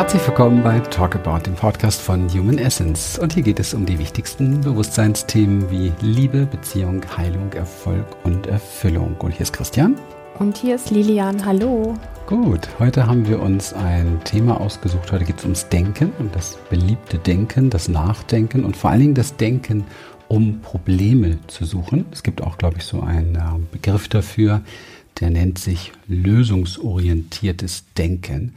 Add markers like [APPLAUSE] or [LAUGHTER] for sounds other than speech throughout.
Herzlich willkommen bei Talk About, dem Podcast von Human Essence. Und hier geht es um die wichtigsten Bewusstseinsthemen wie Liebe, Beziehung, Heilung, Erfolg und Erfüllung. Und hier ist Christian. Und hier ist Lilian. Hallo. Gut, heute haben wir uns ein Thema ausgesucht. Heute geht es ums Denken und das beliebte Denken, das Nachdenken und vor allen Dingen das Denken, um Probleme zu suchen. Es gibt auch, glaube ich, so einen äh, Begriff dafür, der nennt sich lösungsorientiertes Denken.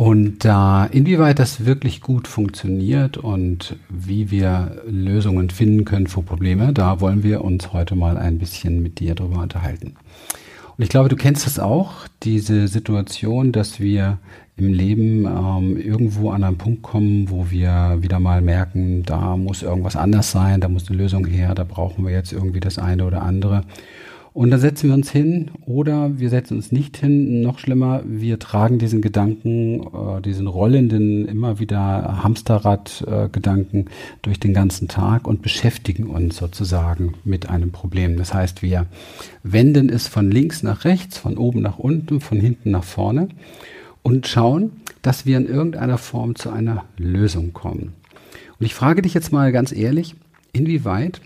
Und äh, inwieweit das wirklich gut funktioniert und wie wir Lösungen finden können für Probleme, da wollen wir uns heute mal ein bisschen mit dir drüber unterhalten. Und ich glaube, du kennst das auch, diese Situation, dass wir im Leben ähm, irgendwo an einen Punkt kommen, wo wir wieder mal merken, da muss irgendwas anders sein, da muss eine Lösung her, da brauchen wir jetzt irgendwie das eine oder andere. Und dann setzen wir uns hin oder wir setzen uns nicht hin. Noch schlimmer, wir tragen diesen Gedanken, äh, diesen rollenden, immer wieder Hamsterrad-Gedanken äh, durch den ganzen Tag und beschäftigen uns sozusagen mit einem Problem. Das heißt, wir wenden es von links nach rechts, von oben nach unten, von hinten nach vorne und schauen, dass wir in irgendeiner Form zu einer Lösung kommen. Und ich frage dich jetzt mal ganz ehrlich, inwieweit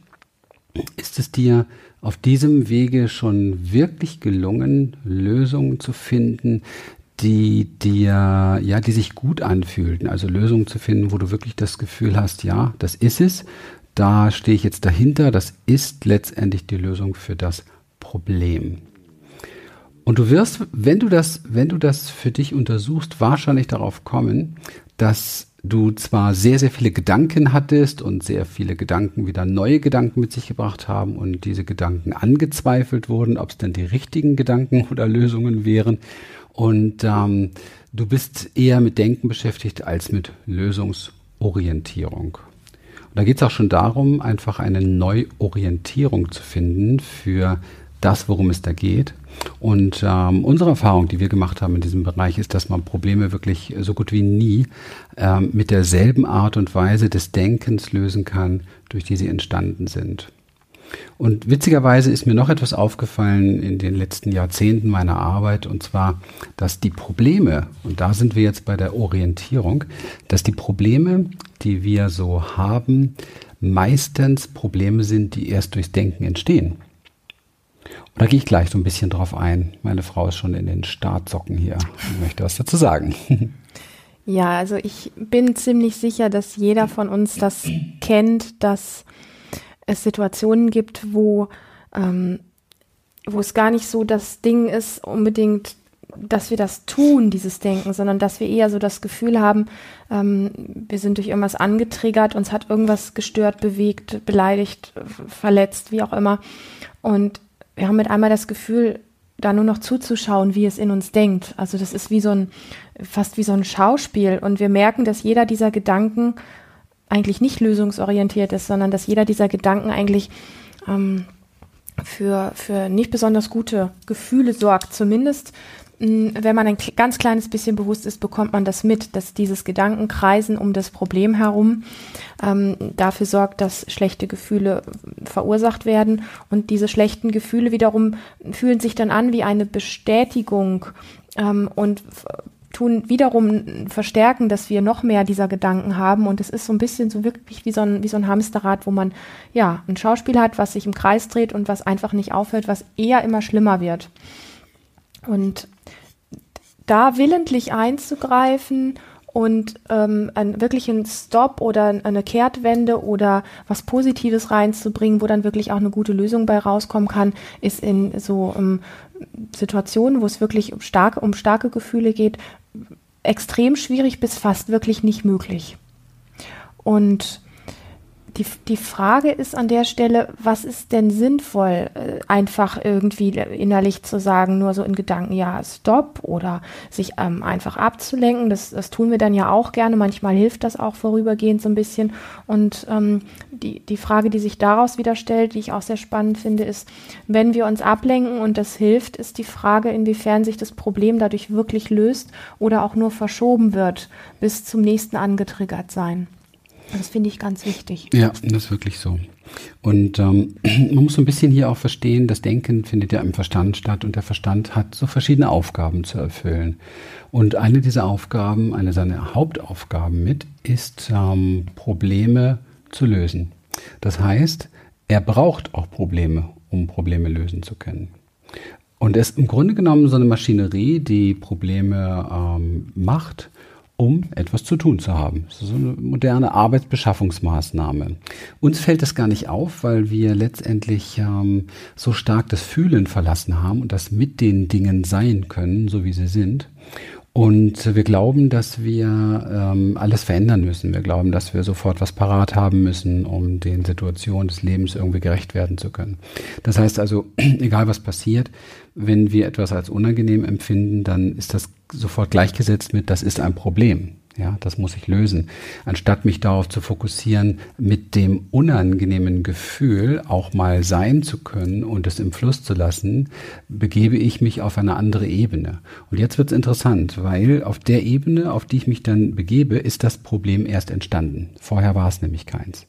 ist es dir auf diesem Wege schon wirklich gelungen, Lösungen zu finden, die dir, ja, die sich gut anfühlten. Also Lösungen zu finden, wo du wirklich das Gefühl hast, ja, das ist es. Da stehe ich jetzt dahinter. Das ist letztendlich die Lösung für das Problem. Und du wirst, wenn du das, wenn du das für dich untersuchst, wahrscheinlich darauf kommen, dass du zwar sehr, sehr viele Gedanken hattest und sehr viele Gedanken wieder neue Gedanken mit sich gebracht haben und diese Gedanken angezweifelt wurden, ob es denn die richtigen Gedanken [LAUGHS] oder Lösungen wären. Und ähm, du bist eher mit Denken beschäftigt als mit Lösungsorientierung. Und da geht es auch schon darum, einfach eine Neuorientierung zu finden für das, worum es da geht. Und ähm, unsere Erfahrung, die wir gemacht haben in diesem Bereich, ist, dass man Probleme wirklich so gut wie nie ähm, mit derselben Art und Weise des Denkens lösen kann, durch die sie entstanden sind. Und witzigerweise ist mir noch etwas aufgefallen in den letzten Jahrzehnten meiner Arbeit, und zwar, dass die Probleme, und da sind wir jetzt bei der Orientierung, dass die Probleme, die wir so haben, meistens Probleme sind, die erst durchs Denken entstehen. Und da gehe ich gleich so ein bisschen drauf ein. Meine Frau ist schon in den Startsocken hier und möchte was dazu sagen. [LAUGHS] Ja, also ich bin ziemlich sicher, dass jeder von uns das kennt, dass es Situationen gibt, wo, ähm, wo es gar nicht so das Ding ist, unbedingt, dass wir das tun, dieses Denken, sondern dass wir eher so das Gefühl haben, ähm, wir sind durch irgendwas angetriggert, uns hat irgendwas gestört, bewegt, beleidigt, verletzt, wie auch immer. Und wir haben mit einmal das Gefühl, da nur noch zuzuschauen, wie es in uns denkt. Also das ist wie so ein, fast wie so ein Schauspiel. Und wir merken, dass jeder dieser Gedanken eigentlich nicht lösungsorientiert ist, sondern dass jeder dieser Gedanken eigentlich ähm, für, für nicht besonders gute Gefühle sorgt. Zumindest wenn man ein ganz kleines bisschen bewusst ist, bekommt man das mit, dass dieses Gedankenkreisen um das Problem herum ähm, dafür sorgt, dass schlechte Gefühle verursacht werden. Und diese schlechten Gefühle wiederum fühlen sich dann an wie eine Bestätigung ähm, und tun wiederum verstärken, dass wir noch mehr dieser Gedanken haben. Und es ist so ein bisschen so wirklich wie so ein, wie so ein Hamsterrad, wo man ja ein Schauspiel hat, was sich im Kreis dreht und was einfach nicht aufhört, was eher immer schlimmer wird. Und da willentlich einzugreifen und ähm, einen wirklichen Stop oder eine Kehrtwende oder was Positives reinzubringen, wo dann wirklich auch eine gute Lösung bei rauskommen kann, ist in so ähm, Situationen, wo es wirklich um starke, um starke Gefühle geht, extrem schwierig bis fast wirklich nicht möglich. Und die, die Frage ist an der Stelle, was ist denn sinnvoll, äh, einfach irgendwie innerlich zu sagen, nur so in Gedanken, ja, stopp oder sich ähm, einfach abzulenken. Das, das tun wir dann ja auch gerne. Manchmal hilft das auch vorübergehend so ein bisschen. Und ähm, die, die Frage, die sich daraus wieder stellt, die ich auch sehr spannend finde, ist, wenn wir uns ablenken und das hilft, ist die Frage, inwiefern sich das Problem dadurch wirklich löst oder auch nur verschoben wird bis zum nächsten angetriggert sein. Das finde ich ganz wichtig. Ja, das ist wirklich so. Und ähm, [CLEARS THROAT] man muss so ein bisschen hier auch verstehen, das Denken findet ja im Verstand statt und der Verstand hat so verschiedene Aufgaben zu erfüllen. Und eine dieser Aufgaben, eine seiner Hauptaufgaben mit, ist ähm, Probleme zu lösen. Das heißt, er braucht auch Probleme, um Probleme lösen zu können. Und es ist im Grunde genommen so eine Maschinerie, die Probleme ähm, macht um etwas zu tun zu haben. Das ist so eine moderne Arbeitsbeschaffungsmaßnahme. Uns fällt das gar nicht auf, weil wir letztendlich ähm, so stark das Fühlen verlassen haben und das mit den Dingen sein können, so wie sie sind. Und wir glauben, dass wir ähm, alles verändern müssen. Wir glauben, dass wir sofort was parat haben müssen, um den Situationen des Lebens irgendwie gerecht werden zu können. Das heißt also, [CLEARS THROAT] egal was passiert, wenn wir etwas als unangenehm empfinden, dann ist das sofort gleichgesetzt mit, das ist ein Problem. Ja, das muss ich lösen. Anstatt mich darauf zu fokussieren, mit dem unangenehmen Gefühl auch mal sein zu können und es im Fluss zu lassen, begebe ich mich auf eine andere Ebene. Und jetzt wird es interessant, weil auf der Ebene, auf die ich mich dann begebe, ist das Problem erst entstanden. Vorher war es nämlich keins.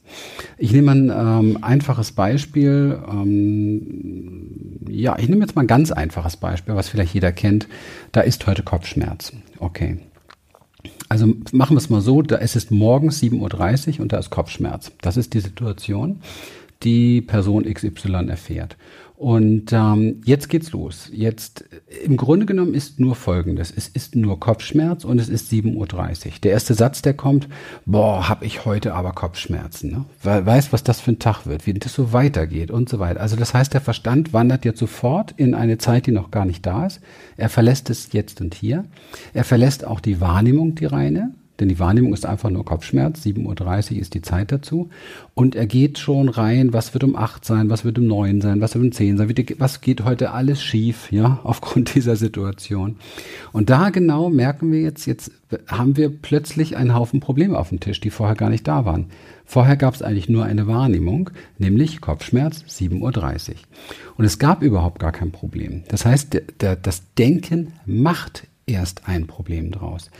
Ich nehme ein ähm, einfaches Beispiel. Ähm, ja, ich nehme jetzt mal ein ganz einfaches Beispiel, was vielleicht jeder kennt. Da ist heute Kopfschmerz. Okay. Also machen wir es mal so, da ist es morgens 7.30 Uhr und da ist Kopfschmerz. Das ist die Situation, die Person XY erfährt. Und ähm, jetzt geht's los. Jetzt im Grunde genommen ist nur Folgendes: Es ist nur Kopfschmerz und es ist 7:30 Uhr. Der erste Satz, der kommt: Boah, hab ich heute aber Kopfschmerzen. Ne? Weil weiß, was das für ein Tag wird, wie das so weitergeht und so weiter. Also das heißt, der Verstand wandert jetzt sofort in eine Zeit, die noch gar nicht da ist. Er verlässt es jetzt und hier. Er verlässt auch die Wahrnehmung, die reine. Denn die Wahrnehmung ist einfach nur Kopfschmerz. 7.30 Uhr ist die Zeit dazu. Und er geht schon rein, was wird um 8 sein, was wird um 9 sein, was wird um 10 sein, was geht heute alles schief, ja, [LAUGHS] aufgrund dieser Situation. Und da genau merken wir jetzt, jetzt haben wir plötzlich einen Haufen Probleme auf dem Tisch, die vorher gar nicht da waren. Vorher gab es eigentlich nur eine Wahrnehmung, nämlich Kopfschmerz 7.30 Uhr. Und es gab überhaupt gar kein Problem. Das heißt, der, der, das Denken macht erst ein Problem draus.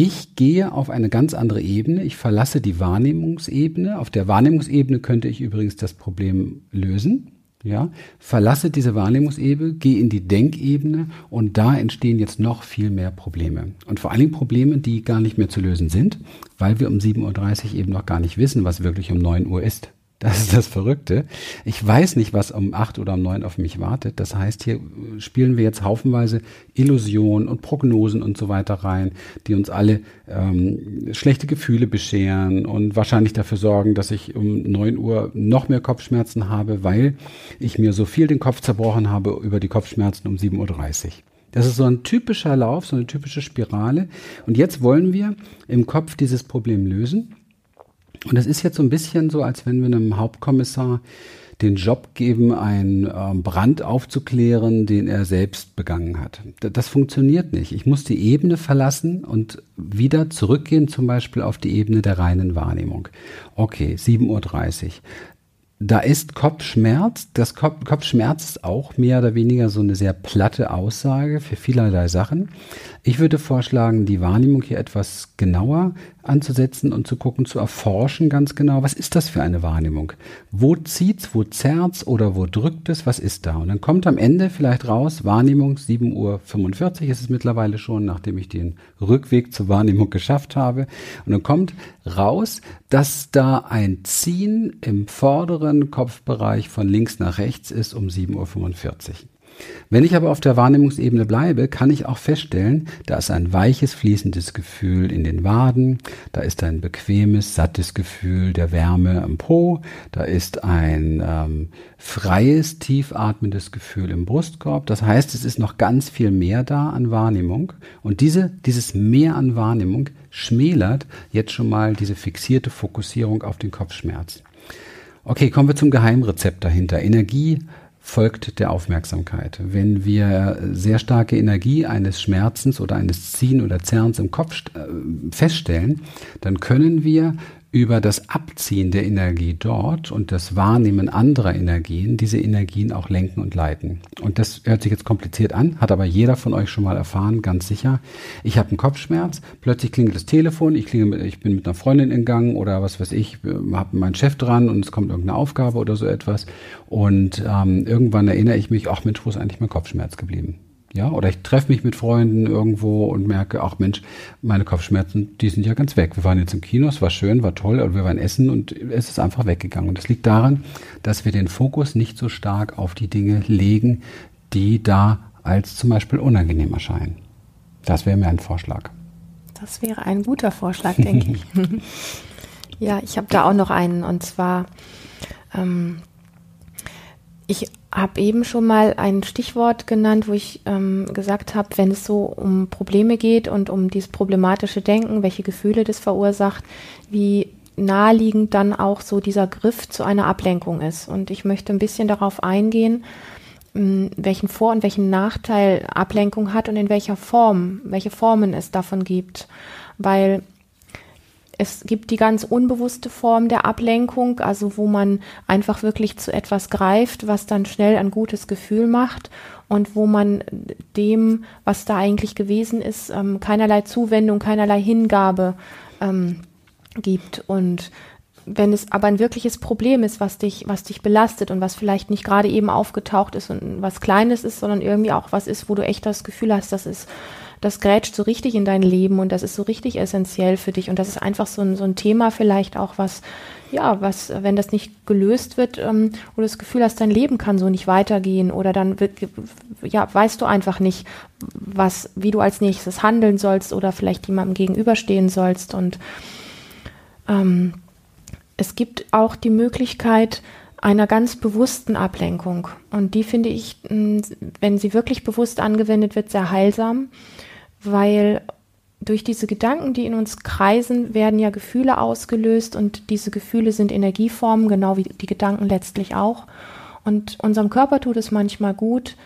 Ich gehe auf eine ganz andere Ebene. Ich verlasse die Wahrnehmungsebene. Auf der Wahrnehmungsebene könnte ich übrigens das Problem lösen. Ja, verlasse diese Wahrnehmungsebene, gehe in die Denkebene und da entstehen jetzt noch viel mehr Probleme. Und vor allen Dingen Probleme, die gar nicht mehr zu lösen sind, weil wir um 7.30 Uhr eben noch gar nicht wissen, was wirklich um 9 Uhr ist. Das ist das Verrückte. Ich weiß nicht, was um acht oder um neun auf mich wartet. Das heißt, hier spielen wir jetzt haufenweise Illusionen und Prognosen und so weiter rein, die uns alle ähm, schlechte Gefühle bescheren und wahrscheinlich dafür sorgen, dass ich um neun Uhr noch mehr Kopfschmerzen habe, weil ich mir so viel den Kopf zerbrochen habe über die Kopfschmerzen um 7.30 Uhr. Das ist so ein typischer Lauf, so eine typische Spirale. Und jetzt wollen wir im Kopf dieses Problem lösen. Und es ist jetzt so ein bisschen so, als wenn wir einem Hauptkommissar den Job geben, einen ähm, Brand aufzuklären, den er selbst begangen hat. Das funktioniert nicht. Ich muss die Ebene verlassen und wieder zurückgehen, zum Beispiel auf die Ebene der reinen Wahrnehmung. Okay, 7.30 Uhr da ist Kopfschmerz. Das Kopf, Kopfschmerz ist auch mehr oder weniger so eine sehr platte Aussage für vielerlei Sachen. Ich würde vorschlagen, die Wahrnehmung hier etwas genauer anzusetzen und zu gucken, zu erforschen ganz genau, was ist das für eine Wahrnehmung? Wo zieht's, wo zerrt's oder wo drückt es, was ist da? Und dann kommt am Ende vielleicht raus, Wahrnehmung 7.45 Uhr ist es mittlerweile schon, nachdem ich den Rückweg zur Wahrnehmung geschafft habe. Und dann kommt raus, dass da ein Ziehen im vorderen Kopfbereich von links nach rechts ist um 7.45 Uhr. Wenn ich aber auf der Wahrnehmungsebene bleibe, kann ich auch feststellen, da ist ein weiches, fließendes Gefühl in den Waden, da ist ein bequemes, sattes Gefühl der Wärme am Po, da ist ein ähm, freies, tiefatmendes Gefühl im Brustkorb. Das heißt, es ist noch ganz viel mehr da an Wahrnehmung und diese, dieses Mehr an Wahrnehmung schmälert jetzt schon mal diese fixierte Fokussierung auf den Kopfschmerz. Okay, kommen wir zum Geheimrezept dahinter. Energie folgt der Aufmerksamkeit. Wenn wir sehr starke Energie eines Schmerzens oder eines Ziehen oder Zerrens im Kopf äh, feststellen, dann können wir über das Abziehen der Energie dort und das Wahrnehmen anderer Energien diese Energien auch lenken und leiten. Und das hört sich jetzt kompliziert an, hat aber jeder von euch schon mal erfahren, ganz sicher. Ich habe einen Kopfschmerz, plötzlich klingelt das Telefon, ich, klingel, ich bin mit einer Freundin in Gang oder was weiß ich, habe meinen Chef dran und es kommt irgendeine Aufgabe oder so etwas. Und ähm, irgendwann erinnere ich mich, ach Mensch, wo ist eigentlich mein Kopfschmerz geblieben? Ja, oder ich treffe mich mit Freunden irgendwo und merke, ach Mensch, meine Kopfschmerzen, die sind ja ganz weg. Wir waren jetzt im Kino, es war schön, war toll, aber wir waren essen und es ist einfach weggegangen. Und das liegt daran, dass wir den Fokus nicht so stark auf die Dinge legen, die da als zum Beispiel unangenehm erscheinen. Das wäre mir ein Vorschlag. Das wäre ein guter Vorschlag, denke ich. [LAUGHS] ja, ich habe da auch noch einen und zwar ähm, ich habe eben schon mal ein Stichwort genannt, wo ich ähm, gesagt habe, wenn es so um Probleme geht und um dieses problematische Denken, welche Gefühle das verursacht, wie naheliegend dann auch so dieser Griff zu einer Ablenkung ist. Und ich möchte ein bisschen darauf eingehen, mh, welchen Vor- und welchen Nachteil Ablenkung hat und in welcher Form, welche Formen es davon gibt. Weil es gibt die ganz unbewusste Form der Ablenkung, also wo man einfach wirklich zu etwas greift, was dann schnell ein gutes Gefühl macht und wo man dem, was da eigentlich gewesen ist, ähm, keinerlei Zuwendung, keinerlei Hingabe ähm, gibt. Und wenn es aber ein wirkliches Problem ist, was dich, was dich belastet und was vielleicht nicht gerade eben aufgetaucht ist und was Kleines ist, sondern irgendwie auch was ist, wo du echt das Gefühl hast, das ist das grätscht so richtig in dein Leben und das ist so richtig essentiell für dich. Und das ist einfach so ein, so ein Thema vielleicht auch, was, ja, was, wenn das nicht gelöst wird, ähm, wo du das Gefühl hast, dein Leben kann so nicht weitergehen oder dann wird, ja, weißt du einfach nicht, was, wie du als nächstes handeln sollst oder vielleicht jemandem gegenüberstehen sollst. Und ähm, es gibt auch die Möglichkeit, einer ganz bewussten Ablenkung. Und die finde ich, wenn sie wirklich bewusst angewendet wird, sehr heilsam weil durch diese Gedanken, die in uns kreisen, werden ja Gefühle ausgelöst und diese Gefühle sind Energieformen, genau wie die Gedanken letztlich auch. Und unserem Körper tut es manchmal gut,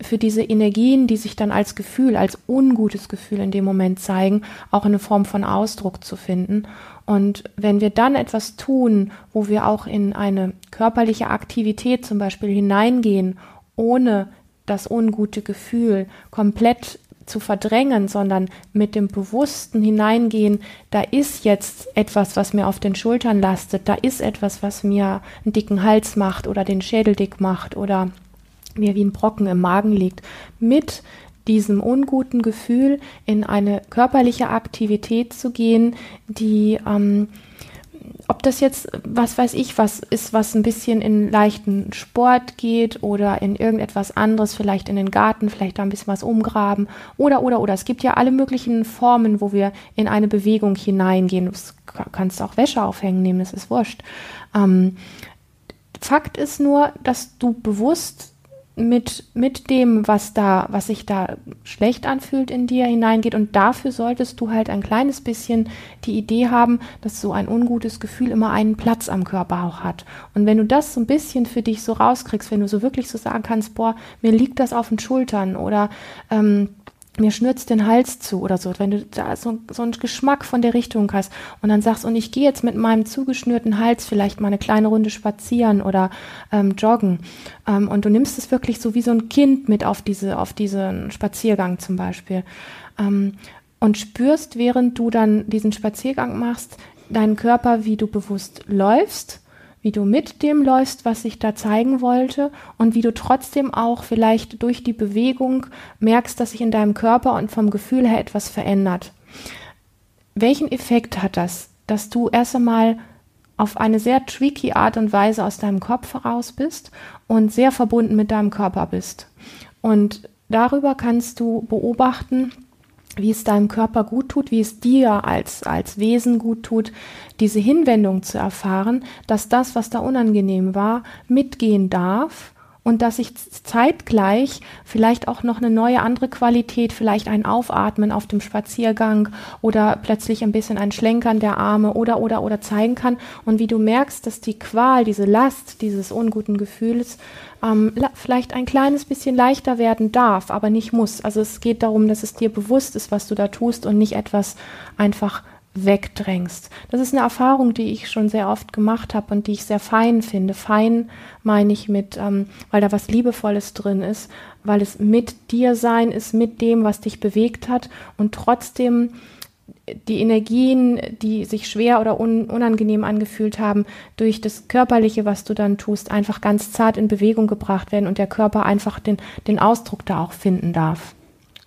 für diese Energien, die sich dann als Gefühl, als ungutes Gefühl in dem Moment zeigen, auch eine Form von Ausdruck zu finden. Und wenn wir dann etwas tun, wo wir auch in eine körperliche Aktivität zum Beispiel hineingehen, ohne das ungute Gefühl komplett zu verdrängen, sondern mit dem bewussten Hineingehen, da ist jetzt etwas, was mir auf den Schultern lastet, da ist etwas, was mir einen dicken Hals macht oder den Schädel dick macht oder mir wie ein Brocken im Magen liegt, mit diesem unguten Gefühl in eine körperliche Aktivität zu gehen, die ähm, ob das jetzt, was weiß ich, was ist, was ein bisschen in leichten Sport geht oder in irgendetwas anderes, vielleicht in den Garten, vielleicht da ein bisschen was umgraben oder, oder, oder. Es gibt ja alle möglichen Formen, wo wir in eine Bewegung hineingehen. Du kannst auch Wäsche aufhängen nehmen, das ist wurscht. Ähm, Fakt ist nur, dass du bewusst mit, mit dem, was da, was sich da schlecht anfühlt in dir hineingeht. Und dafür solltest du halt ein kleines bisschen die Idee haben, dass so ein ungutes Gefühl immer einen Platz am Körper auch hat. Und wenn du das so ein bisschen für dich so rauskriegst, wenn du so wirklich so sagen kannst, boah, mir liegt das auf den Schultern oder ähm, mir schnürzt den Hals zu oder so, wenn du da so, so einen Geschmack von der Richtung hast und dann sagst, und ich gehe jetzt mit meinem zugeschnürten Hals vielleicht mal eine kleine Runde spazieren oder ähm, joggen ähm, und du nimmst es wirklich so wie so ein Kind mit auf diese, auf diesen Spaziergang zum Beispiel ähm, und spürst, während du dann diesen Spaziergang machst, deinen Körper, wie du bewusst läufst wie du mit dem läufst, was ich da zeigen wollte und wie du trotzdem auch vielleicht durch die Bewegung merkst, dass sich in deinem Körper und vom Gefühl her etwas verändert. Welchen Effekt hat das, dass du erst einmal auf eine sehr tricky Art und Weise aus deinem Kopf heraus bist und sehr verbunden mit deinem Körper bist? Und darüber kannst du beobachten, wie es deinem Körper gut tut, wie es dir als, als Wesen gut tut, diese Hinwendung zu erfahren, dass das, was da unangenehm war, mitgehen darf und dass ich zeitgleich vielleicht auch noch eine neue andere Qualität, vielleicht ein Aufatmen auf dem Spaziergang oder plötzlich ein bisschen ein Schlenkern der Arme oder oder oder zeigen kann und wie du merkst, dass die Qual, diese Last dieses unguten Gefühls ähm, vielleicht ein kleines bisschen leichter werden darf, aber nicht muss. Also es geht darum, dass es dir bewusst ist, was du da tust und nicht etwas einfach wegdrängst. Das ist eine Erfahrung, die ich schon sehr oft gemacht habe und die ich sehr fein finde. Fein meine ich mit, ähm, weil da was Liebevolles drin ist, weil es mit dir sein ist, mit dem, was dich bewegt hat und trotzdem die Energien, die sich schwer oder un unangenehm angefühlt haben, durch das Körperliche, was du dann tust, einfach ganz zart in Bewegung gebracht werden und der Körper einfach den, den Ausdruck da auch finden darf.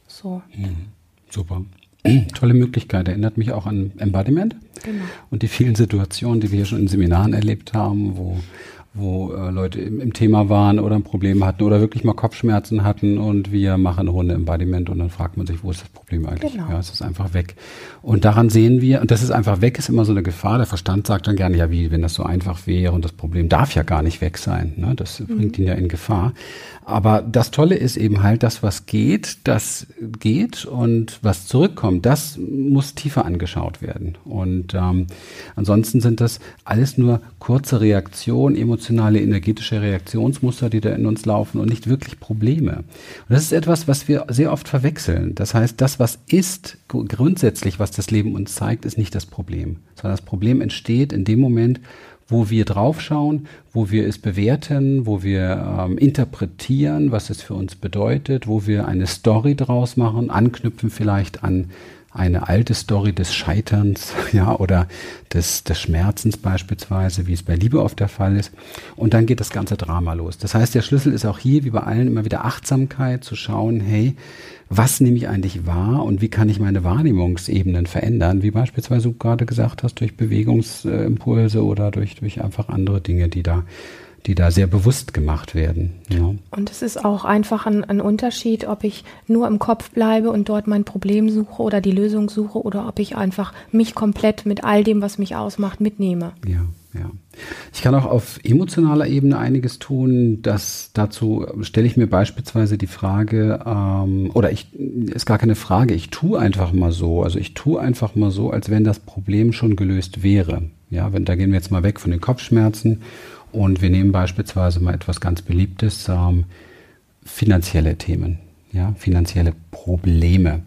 So. Mhm. Super. [CLEARS THROAT] Tolle Möglichkeit. Erinnert mich auch an Embodiment genau. und die vielen Situationen, die wir hier schon in Seminaren erlebt haben, wo wo äh, Leute im, im, Thema waren oder ein Problem hatten oder wirklich mal Kopfschmerzen hatten und wir machen eine Runde Embodiment und dann fragt man sich, wo ist das Problem eigentlich? Genau. Ja, es ist einfach weg. Und daran sehen wir, und das ist einfach weg, ist immer so eine Gefahr. Der Verstand sagt dann gerne, ja, wie, wenn das so einfach wäre und das Problem darf ja gar nicht weg sein. Ne? Das mhm. bringt ihn ja in Gefahr. Aber das Tolle ist eben halt, das, was geht, das geht und was zurückkommt, das muss tiefer angeschaut werden. Und ähm, ansonsten sind das alles nur kurze Reaktionen, emotionale, energetische Reaktionsmuster, die da in uns laufen und nicht wirklich Probleme. Und das ist etwas, was wir sehr oft verwechseln. Das heißt, das, was ist, grundsätzlich, was das Leben uns zeigt, ist nicht das Problem, sondern das Problem entsteht in dem Moment, wo wir draufschauen, wo wir es bewerten, wo wir ähm, interpretieren, was es für uns bedeutet, wo wir eine Story draus machen, anknüpfen vielleicht an eine alte Story des Scheiterns, [LAUGHS] ja, oder des, des Schmerzens beispielsweise, wie es bei Liebe oft der Fall ist. Und dann geht das ganze Drama los. Das heißt, der Schlüssel ist auch hier, wie bei allen, immer wieder Achtsamkeit zu schauen, hey, was nehme ich eigentlich wahr und wie kann ich meine Wahrnehmungsebenen verändern, wie beispielsweise du gerade gesagt hast, durch Bewegungsimpulse oder durch, durch einfach andere Dinge, die da die da sehr bewusst gemacht werden. Ja. Und es ist auch einfach ein, ein, Unterschied, ob ich nur im Kopf bleibe und dort mein Problem suche oder die Lösung suche oder ob ich einfach mich komplett mit all dem, was mich ausmacht, mitnehme. Ja, ja. Ich kann auch auf emotionaler Ebene einiges tun. Das, dazu stelle ich mir beispielsweise die Frage, ähm, oder ich ist gar keine Frage, ich tue einfach mal so. Also ich tue einfach mal so, als wenn das Problem schon gelöst wäre. Ja, wenn da gehen wir jetzt mal weg von den Kopfschmerzen und wir nehmen beispielsweise mal etwas ganz Beliebtes, ähm, finanzielle Themen, ja, finanzielle Probleme.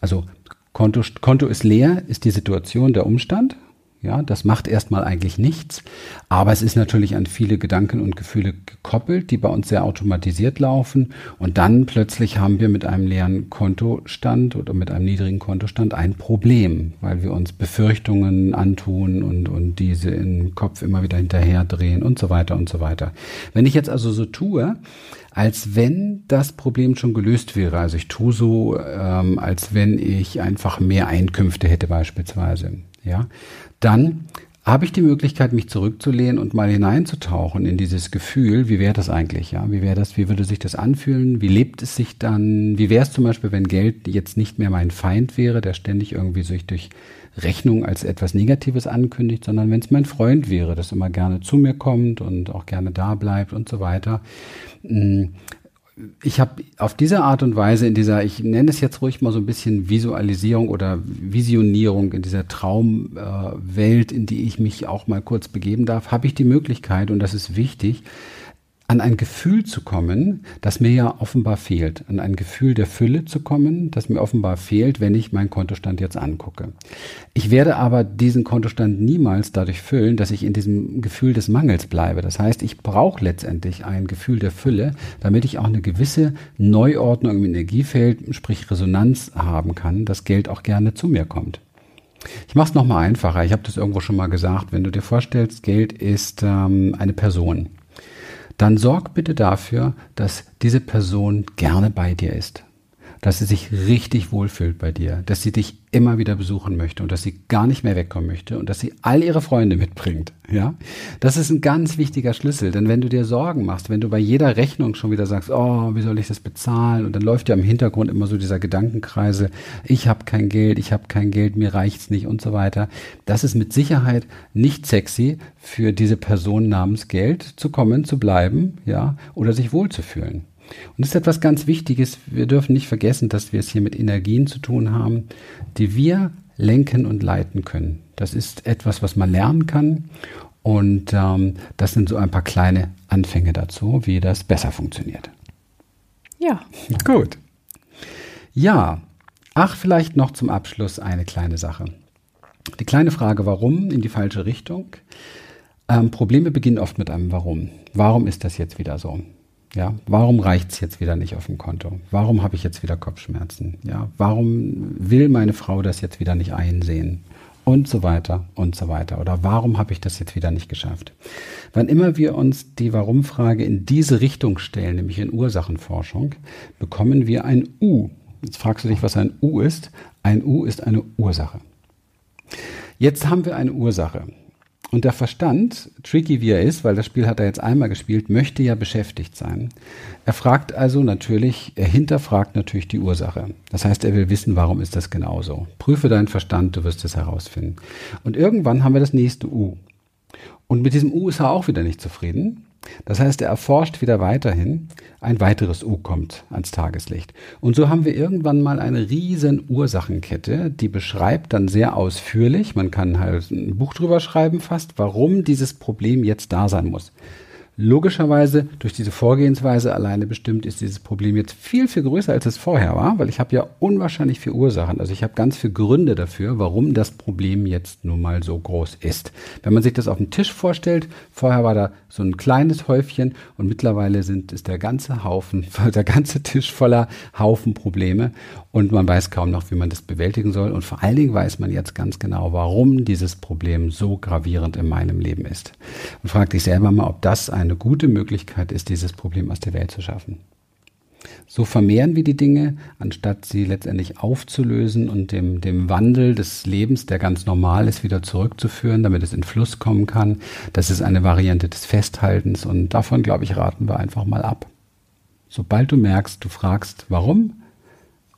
Also Konto, Konto ist leer, ist die Situation, der Umstand. Ja, das macht erstmal eigentlich nichts. Aber es ist natürlich an viele Gedanken und Gefühle gekoppelt, die bei uns sehr automatisiert laufen. Und dann plötzlich haben wir mit einem leeren Kontostand oder mit einem niedrigen Kontostand ein Problem, weil wir uns Befürchtungen antun und, und diese im Kopf immer wieder hinterher drehen und so weiter und so weiter. Wenn ich jetzt also so tue, als wenn das Problem schon gelöst wäre. Also ich tue so, ähm, als wenn ich einfach mehr Einkünfte hätte beispielsweise. Ja, dann habe ich die Möglichkeit, mich zurückzulehnen und mal hineinzutauchen in dieses Gefühl, wie wäre das eigentlich, ja? Wie wäre das, wie würde sich das anfühlen? Wie lebt es sich dann? Wie wäre es zum Beispiel, wenn Geld jetzt nicht mehr mein Feind wäre, der ständig irgendwie sich durch Rechnung als etwas Negatives ankündigt, sondern wenn es mein Freund wäre, das immer gerne zu mir kommt und auch gerne da bleibt und so weiter. Ich habe auf diese Art und Weise in dieser, ich nenne es jetzt ruhig mal so ein bisschen Visualisierung oder Visionierung in dieser Traumwelt, äh, in die ich mich auch mal kurz begeben darf, habe ich die Möglichkeit, und das ist wichtig, an ein Gefühl zu kommen, das mir ja offenbar fehlt, an ein Gefühl der Fülle zu kommen, das mir offenbar fehlt, wenn ich meinen Kontostand jetzt angucke. Ich werde aber diesen Kontostand niemals dadurch füllen, dass ich in diesem Gefühl des Mangels bleibe. Das heißt, ich brauche letztendlich ein Gefühl der Fülle, damit ich auch eine gewisse Neuordnung im Energiefeld, sprich Resonanz haben kann, dass Geld auch gerne zu mir kommt. Ich mache es nochmal einfacher. Ich habe das irgendwo schon mal gesagt. Wenn du dir vorstellst, Geld ist ähm, eine Person dann sorg bitte dafür, dass diese Person gerne bei dir ist dass sie sich richtig wohlfühlt bei dir, dass sie dich immer wieder besuchen möchte und dass sie gar nicht mehr wegkommen möchte und dass sie all ihre Freunde mitbringt. Ja, das ist ein ganz wichtiger Schlüssel, denn wenn du dir Sorgen machst, wenn du bei jeder Rechnung schon wieder sagst, oh, wie soll ich das bezahlen? Und dann läuft ja im Hintergrund immer so dieser Gedankenkreisel, ich habe kein Geld, ich habe kein Geld, mir reicht's nicht und so weiter. Das ist mit Sicherheit nicht sexy für diese Person namens Geld zu kommen, zu bleiben, ja, oder sich wohlzufühlen. Und das ist etwas ganz Wichtiges. Wir dürfen nicht vergessen, dass wir es hier mit Energien zu tun haben, die wir lenken und leiten können. Das ist etwas, was man lernen kann. Und ähm, das sind so ein paar kleine Anfänge dazu, wie das besser funktioniert. Ja. Gut. Ja. Ach, vielleicht noch zum Abschluss eine kleine Sache. Die kleine Frage, warum, in die falsche Richtung. Ähm, Probleme beginnen oft mit einem Warum. Warum ist das jetzt wieder so? Ja, warum reicht's jetzt wieder nicht auf dem Konto? Warum habe ich jetzt wieder Kopfschmerzen? Ja, warum will meine Frau das jetzt wieder nicht einsehen? Und so weiter und so weiter. Oder warum habe ich das jetzt wieder nicht geschafft? Wann immer wir uns die Warum-Frage in diese Richtung stellen, nämlich in Ursachenforschung, bekommen wir ein U. Jetzt fragst du dich, was ein U ist. Ein U ist eine Ursache. Jetzt haben wir eine Ursache. Und der Verstand, tricky wie er ist, weil das Spiel hat er jetzt einmal gespielt, möchte ja beschäftigt sein. Er fragt also natürlich, er hinterfragt natürlich die Ursache. Das heißt, er will wissen, warum ist das genauso. Prüfe deinen Verstand, du wirst es herausfinden. Und irgendwann haben wir das nächste U. Und mit diesem U ist er auch wieder nicht zufrieden. Das heißt, er erforscht wieder weiterhin. Ein weiteres U kommt ans Tageslicht. Und so haben wir irgendwann mal eine riesen Ursachenkette, die beschreibt dann sehr ausführlich, man kann halt ein Buch drüber schreiben fast, warum dieses Problem jetzt da sein muss. Logischerweise durch diese Vorgehensweise alleine bestimmt ist dieses Problem jetzt viel, viel größer, als es vorher war, weil ich habe ja unwahrscheinlich viele Ursachen. Also ich habe ganz viele Gründe dafür, warum das Problem jetzt nun mal so groß ist. Wenn man sich das auf dem Tisch vorstellt, vorher war da so ein kleines Häufchen und mittlerweile sind, ist der ganze Haufen, [LAUGHS] der ganze Tisch voller Haufen Probleme und man weiß kaum noch, wie man das bewältigen soll. Und vor allen Dingen weiß man jetzt ganz genau, warum dieses Problem so gravierend in meinem Leben ist. Und fragt dich selber mal, ob das eine gute Möglichkeit ist, dieses Problem aus der Welt zu schaffen. So vermehren wir die Dinge, anstatt sie letztendlich aufzulösen und dem, dem Wandel des Lebens, der ganz normal ist, wieder zurückzuführen, damit es in Fluss kommen kann. Das ist eine Variante des Festhaltens und davon, glaube ich, raten wir einfach mal ab. Sobald du merkst, du fragst, warum,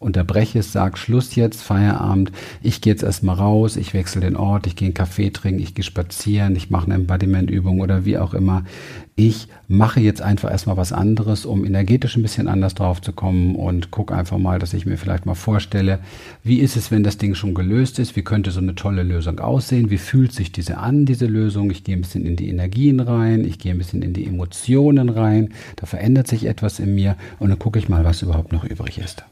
unterbreche es, sag Schluss jetzt, Feierabend, ich gehe jetzt erstmal raus, ich wechsle den Ort, ich gehe einen Kaffee trinken, ich gehe spazieren, ich mache eine Embodiment-Übung oder wie auch immer. Ich mache jetzt einfach erstmal was anderes, um energetisch ein bisschen anders drauf zu kommen und gucke einfach mal, dass ich mir vielleicht mal vorstelle, wie ist es, wenn das Ding schon gelöst ist, wie könnte so eine tolle Lösung aussehen, wie fühlt sich diese an, diese Lösung, ich gehe ein bisschen in die Energien rein, ich gehe ein bisschen in die Emotionen rein, da verändert sich etwas in mir und dann gucke ich mal, was überhaupt noch übrig ist.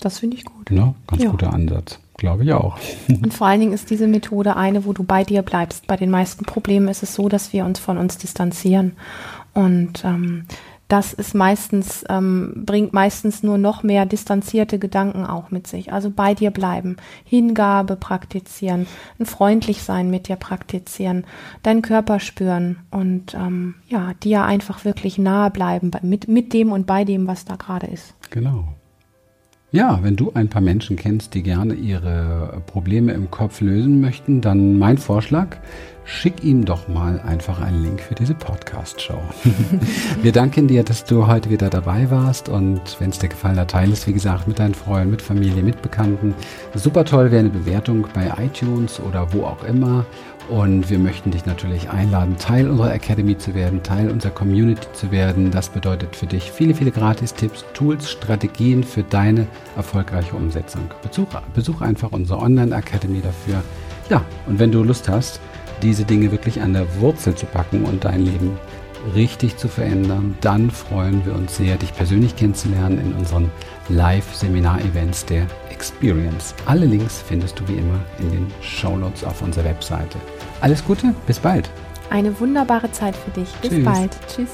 Das finde ich gut. Ja, ganz ja. guter Ansatz. Glaube ich auch. [LAUGHS] Und vor allen Dingen ist diese Methode eine, wo du bei dir bleibst. Bei den meisten Problemen ist es so, dass wir uns von uns distanzieren. Und ähm, das ist meistens, ähm, bringt meistens nur noch mehr distanzierte Gedanken auch mit sich. Also bei dir bleiben, Hingabe praktizieren, ein freundlich sein mit dir praktizieren, deinen Körper spüren und ähm, ja, dir einfach wirklich nahe bleiben mit, mit dem und bei dem, was da gerade ist. Genau. Ja, wenn du ein paar Menschen kennst, die gerne ihre Probleme im Kopf lösen möchten, dann mein Vorschlag, schick ihm doch mal einfach einen Link für diese Podcast-Show. [LAUGHS] Wir danken dir, dass du heute wieder dabei warst und wenn es dir gefallen hat, teile es, wie gesagt, mit deinen Freunden, mit Familie, mit Bekannten. Super toll wäre eine Bewertung bei iTunes oder wo auch immer. Und wir möchten dich natürlich einladen, Teil unserer Academy zu werden, Teil unserer Community zu werden. Das bedeutet für dich viele, viele Gratis-Tipps, Tools, Strategien für deine erfolgreiche Umsetzung. Besuch, besuch einfach unsere Online-Academy dafür. Ja, und wenn du Lust hast, diese Dinge wirklich an der Wurzel zu packen und dein Leben richtig zu verändern, dann freuen wir uns sehr, dich persönlich kennenzulernen in unseren Live-Seminar-Events der Experience. Alle Links findest du wie immer in den Shownotes auf unserer Webseite. Alles Gute, bis bald. Eine wunderbare Zeit für dich. Bis Tschüss. bald. Tschüss.